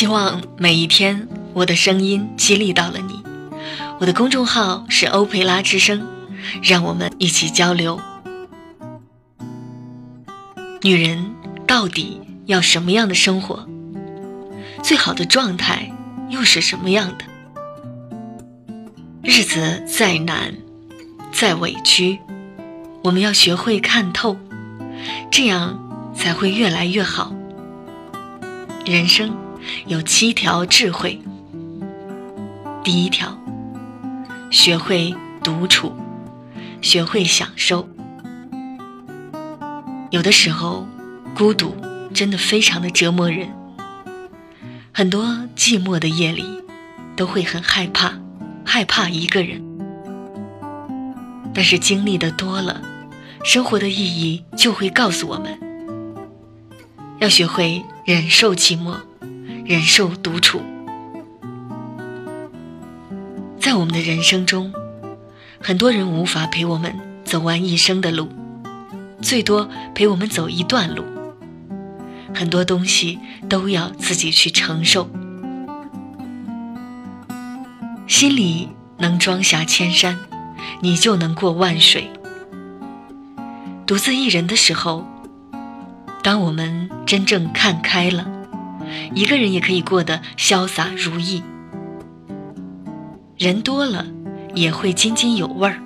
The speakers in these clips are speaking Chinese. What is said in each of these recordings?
希望每一天我的声音激励到了你。我的公众号是欧佩拉之声，让我们一起交流。女人到底要什么样的生活？最好的状态又是什么样的？日子再难，再委屈，我们要学会看透，这样才会越来越好。人生有七条智慧。第一条，学会独处，学会享受。有的时候，孤独真的非常的折磨人。很多寂寞的夜里，都会很害怕，害怕一个人。但是经历的多了，生活的意义就会告诉我们，要学会忍受寂寞，忍受独处。在我们的人生中，很多人无法陪我们走完一生的路。最多陪我们走一段路，很多东西都要自己去承受。心里能装下千山，你就能过万水。独自一人的时候，当我们真正看开了，一个人也可以过得潇洒如意。人多了，也会津津有味儿。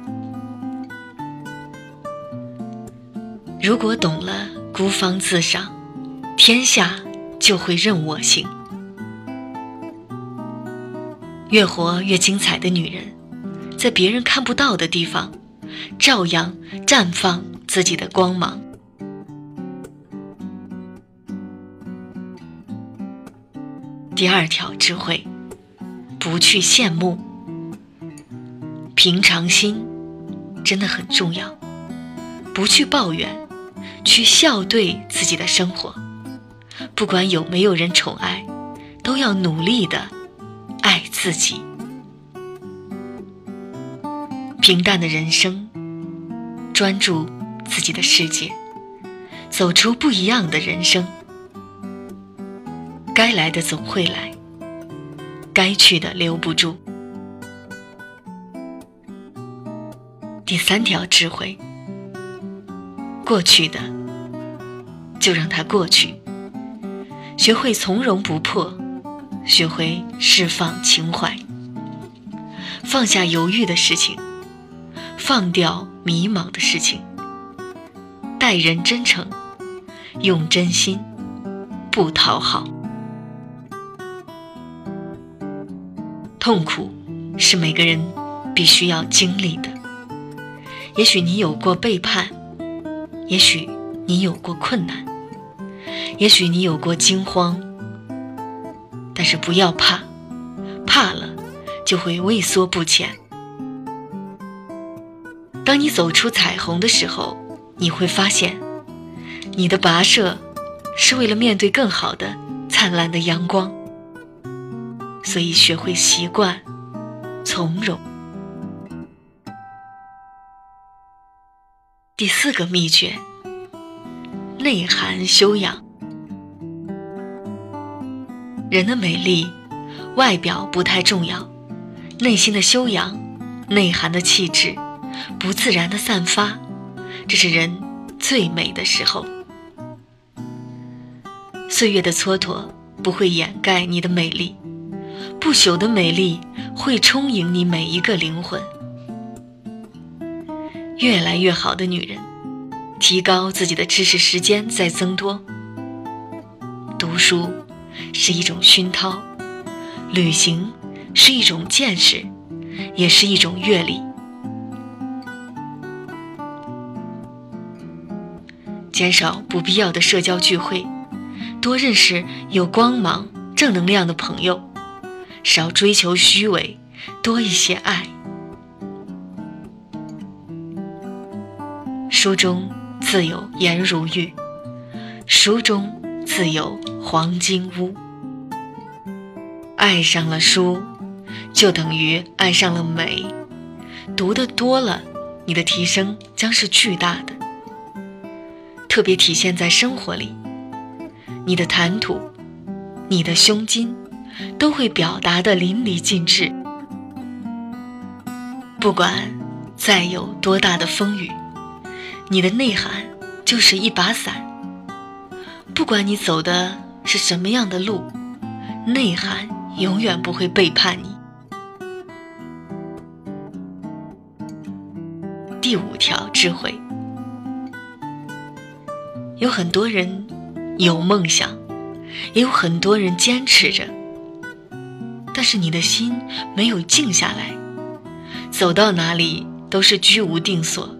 如果懂了孤芳自赏，天下就会任我行。越活越精彩的女人，在别人看不到的地方，照样绽放自己的光芒。第二条智慧：不去羡慕，平常心真的很重要。不去抱怨。去笑对自己的生活，不管有没有人宠爱，都要努力的爱自己。平淡的人生，专注自己的世界，走出不一样的人生。该来的总会来，该去的留不住。第三条智慧。过去的，就让它过去。学会从容不迫，学会释放情怀，放下犹豫的事情，放掉迷茫的事情。待人真诚，用真心，不讨好。痛苦是每个人必须要经历的。也许你有过背叛。也许你有过困难，也许你有过惊慌，但是不要怕，怕了就会畏缩不前。当你走出彩虹的时候，你会发现，你的跋涉是为了面对更好的灿烂的阳光。所以，学会习惯从容。第四个秘诀：内涵修养。人的美丽，外表不太重要，内心的修养、内涵的气质、不自然的散发，这是人最美的时候。岁月的蹉跎不会掩盖你的美丽，不朽的美丽会充盈你每一个灵魂。越来越好的女人，提高自己的知识时间在增多。读书是一种熏陶，旅行是一种见识，也是一种阅历。减少不必要的社交聚会，多认识有光芒、正能量的朋友，少追求虚伪，多一些爱。书中自有颜如玉，书中自有黄金屋。爱上了书，就等于爱上了美。读的多了，你的提升将是巨大的。特别体现在生活里，你的谈吐，你的胸襟，都会表达的淋漓尽致。不管再有多大的风雨，你的内涵就是一把伞。不管你走的是什么样的路，内涵永远不会背叛你。第五条智慧，有很多人有梦想，也有很多人坚持着，是你的心没有静下来，走到哪里都是居无定所。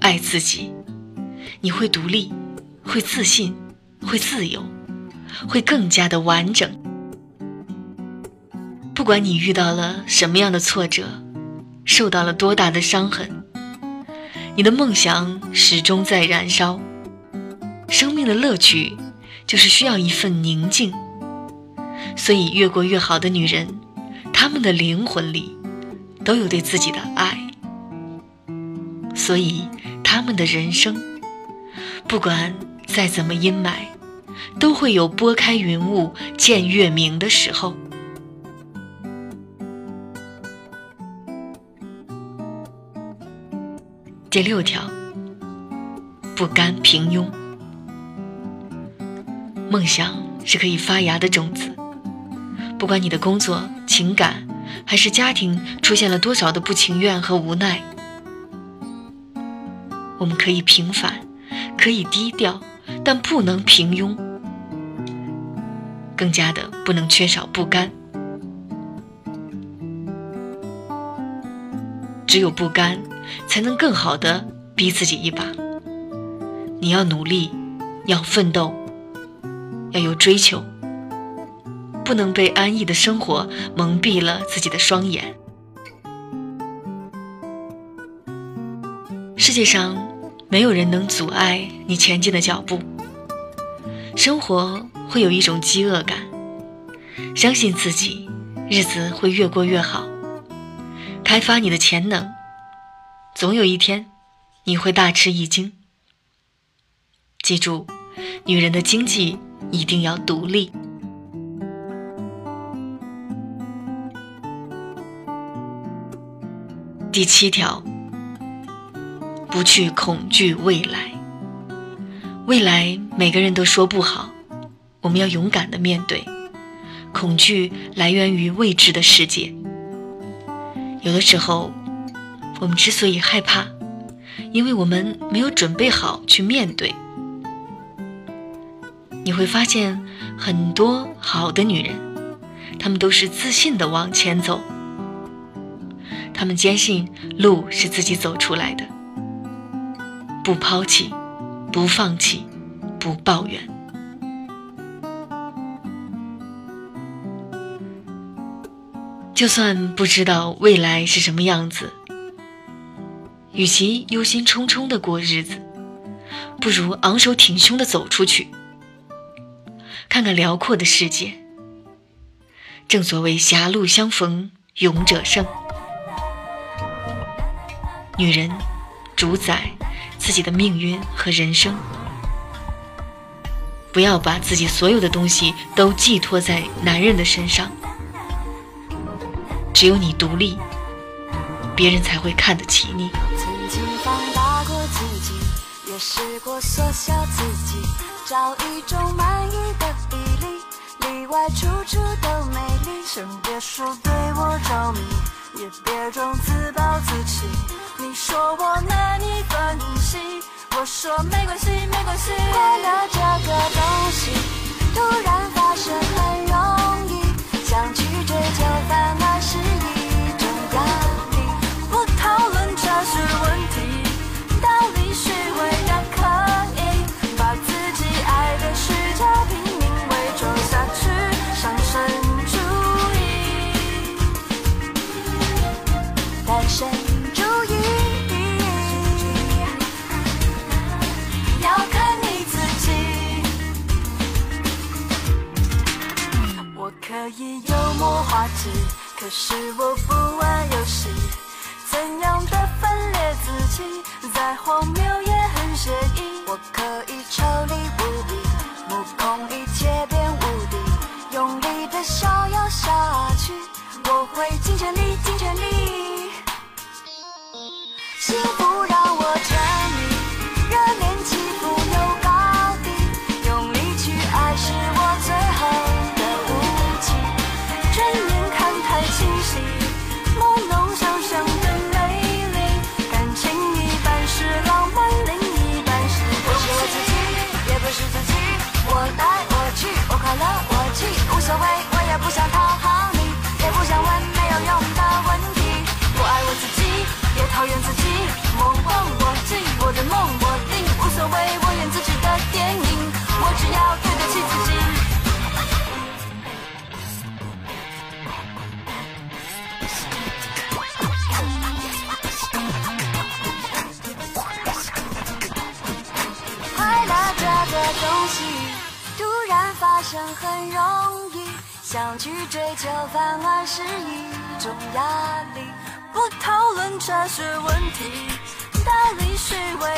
爱自己，你会独立，会自信，会自由，会更加的完整。不管你遇到了什么样的挫折。受到了多大的伤痕？你的梦想始终在燃烧。生命的乐趣就是需要一份宁静。所以，越过越好的女人，她们的灵魂里都有对自己的爱。所以，她们的人生，不管再怎么阴霾，都会有拨开云雾见月明的时候。第六条，不甘平庸。梦想是可以发芽的种子，不管你的工作、情感还是家庭出现了多少的不情愿和无奈，我们可以平凡，可以低调，但不能平庸，更加的不能缺少不甘。只有不甘。才能更好的逼自己一把。你要努力，要奋斗，要有追求，不能被安逸的生活蒙蔽了自己的双眼。世界上没有人能阻碍你前进的脚步。生活会有一种饥饿感，相信自己，日子会越过越好。开发你的潜能。总有一天，你会大吃一惊。记住，女人的经济一定要独立。第七条，不去恐惧未来。未来每个人都说不好，我们要勇敢的面对。恐惧来源于未知的世界，有的时候。我们之所以害怕，因为我们没有准备好去面对。你会发现，很多好的女人，她们都是自信的往前走。他们坚信路是自己走出来的，不抛弃，不放弃，不抱怨。就算不知道未来是什么样子。与其忧心忡忡的过日子，不如昂首挺胸的走出去，看看辽阔的世界。正所谓狭路相逢勇者胜，女人主宰自己的命运和人生，不要把自己所有的东西都寄托在男人的身上。只有你独立，别人才会看得起你。曾经放大过自己也试过缩小自己，找一种满意的比例，里外处处都美丽。先别说对我着迷，也别装自暴自弃。说我难以分析，我说没关系，没关系。可是我不玩游戏，怎样的分裂自己，再荒谬也很写意。我可以抽离无比，目空一切。无所谓，我也不想讨好你，也不想问没有用的问题。我爱我自己，也讨厌自己。想去追求反而是一种压力。不讨论哲学问题，道理虚伪